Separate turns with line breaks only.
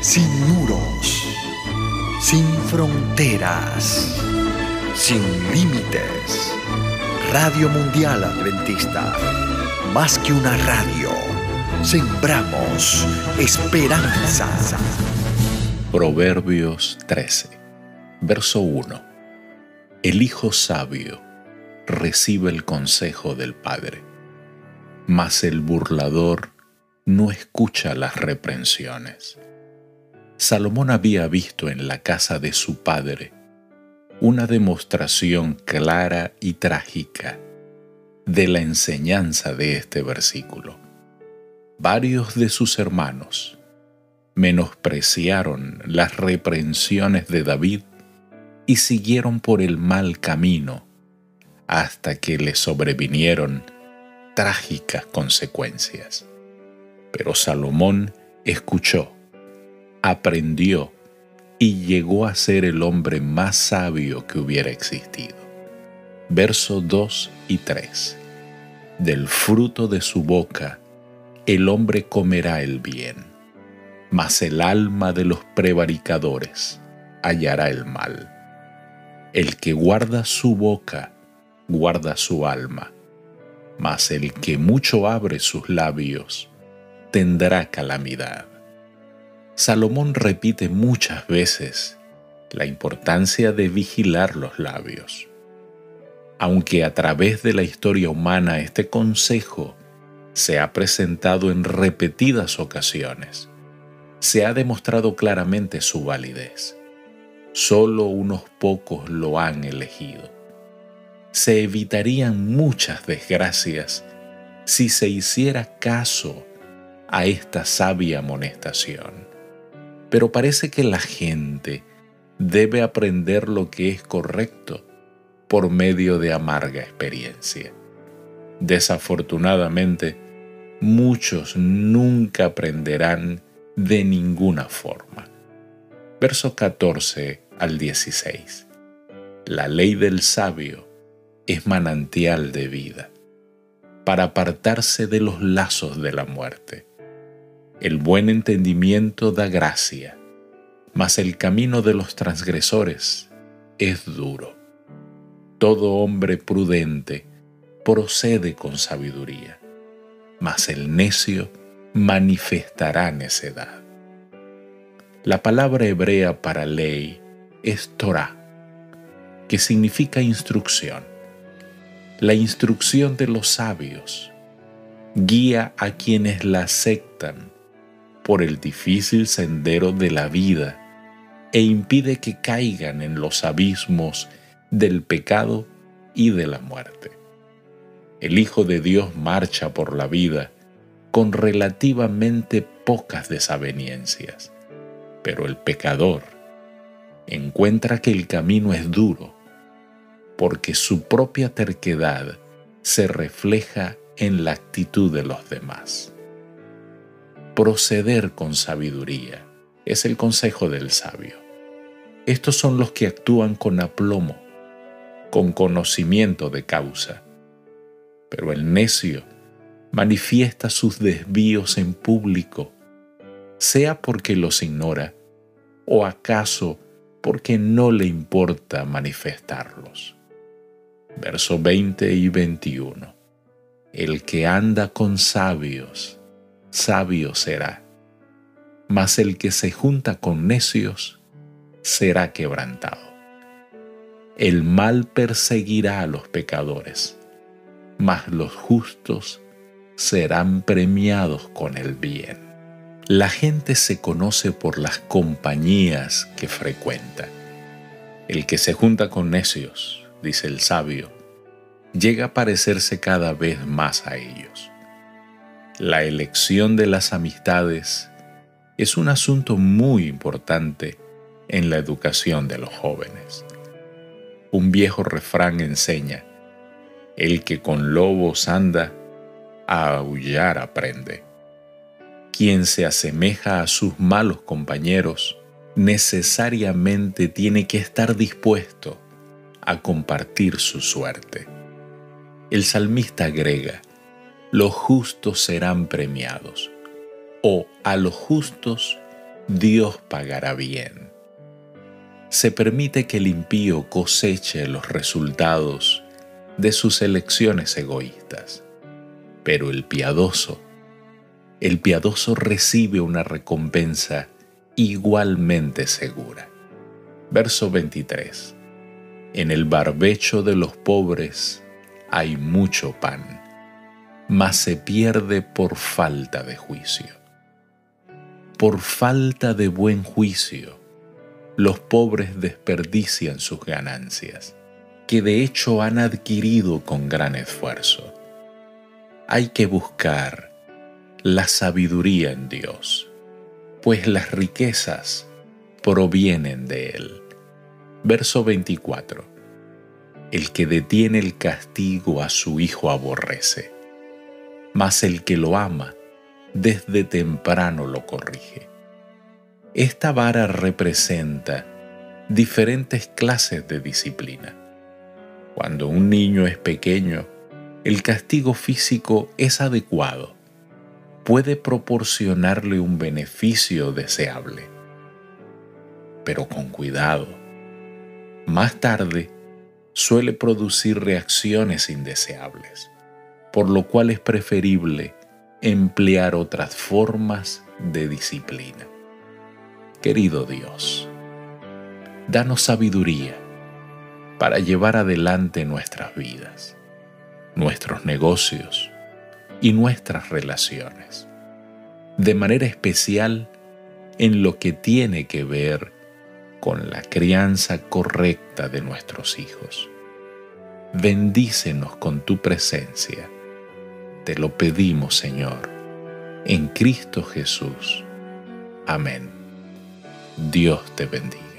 sin muros, sin fronteras, sin límites. Radio Mundial Adventista, más que una radio, sembramos esperanza.
Proverbios 13, verso 1. El hijo sabio recibe el consejo del padre, mas el burlador no escucha las reprensiones. Salomón había visto en la casa de su padre una demostración clara y trágica de la enseñanza de este versículo. Varios de sus hermanos menospreciaron las reprensiones de David y siguieron por el mal camino hasta que le sobrevinieron trágicas consecuencias. Pero Salomón escuchó, aprendió y llegó a ser el hombre más sabio que hubiera existido. Versos 2 y 3. Del fruto de su boca el hombre comerá el bien, mas el alma de los prevaricadores hallará el mal. El que guarda su boca, guarda su alma, mas el que mucho abre sus labios, tendrá calamidad. Salomón repite muchas veces la importancia de vigilar los labios. Aunque a través de la historia humana este consejo se ha presentado en repetidas ocasiones, se ha demostrado claramente su validez. Solo unos pocos lo han elegido. Se evitarían muchas desgracias si se hiciera caso a esta sabia amonestación. Pero parece que la gente debe aprender lo que es correcto por medio de amarga experiencia. Desafortunadamente, muchos nunca aprenderán de ninguna forma. Verso 14 al 16. La ley del sabio es manantial de vida para apartarse de los lazos de la muerte el buen entendimiento da gracia, mas el camino de los transgresores es duro. Todo hombre prudente procede con sabiduría, mas el necio manifestará necedad. La palabra hebrea para ley es Torah, que significa instrucción. La instrucción de los sabios guía a quienes la aceptan por el difícil sendero de la vida e impide que caigan en los abismos del pecado y de la muerte. El Hijo de Dios marcha por la vida con relativamente pocas desavenencias, pero el pecador encuentra que el camino es duro porque su propia terquedad se refleja en la actitud de los demás proceder con sabiduría. Es el consejo del sabio. Estos son los que actúan con aplomo, con conocimiento de causa. Pero el necio manifiesta sus desvíos en público, sea porque los ignora o acaso porque no le importa manifestarlos. Verso 20 y 21. El que anda con sabios sabio será, mas el que se junta con necios será quebrantado. El mal perseguirá a los pecadores, mas los justos serán premiados con el bien. La gente se conoce por las compañías que frecuenta. El que se junta con necios, dice el sabio, llega a parecerse cada vez más a ellos. La elección de las amistades es un asunto muy importante en la educación de los jóvenes. Un viejo refrán enseña, el que con lobos anda, a aullar aprende. Quien se asemeja a sus malos compañeros necesariamente tiene que estar dispuesto a compartir su suerte. El salmista agrega, los justos serán premiados, o a los justos Dios pagará bien. Se permite que el impío coseche los resultados de sus elecciones egoístas, pero el piadoso, el piadoso recibe una recompensa igualmente segura. Verso 23. En el barbecho de los pobres hay mucho pan, mas se pierde por falta de juicio. Por falta de buen juicio, los pobres desperdician sus ganancias, que de hecho han adquirido con gran esfuerzo. Hay que buscar la sabiduría en Dios, pues las riquezas provienen de Él. Verso 24. El que detiene el castigo a su hijo aborrece, mas el que lo ama desde temprano lo corrige. Esta vara representa diferentes clases de disciplina. Cuando un niño es pequeño, el castigo físico es adecuado, puede proporcionarle un beneficio deseable. Pero con cuidado. Más tarde, suele producir reacciones indeseables, por lo cual es preferible emplear otras formas de disciplina. Querido Dios, danos sabiduría para llevar adelante nuestras vidas, nuestros negocios y nuestras relaciones, de manera especial en lo que tiene que ver con la crianza correcta de nuestros hijos. Bendícenos con tu presencia. Te lo pedimos, Señor, en Cristo Jesús. Amén. Dios te bendiga.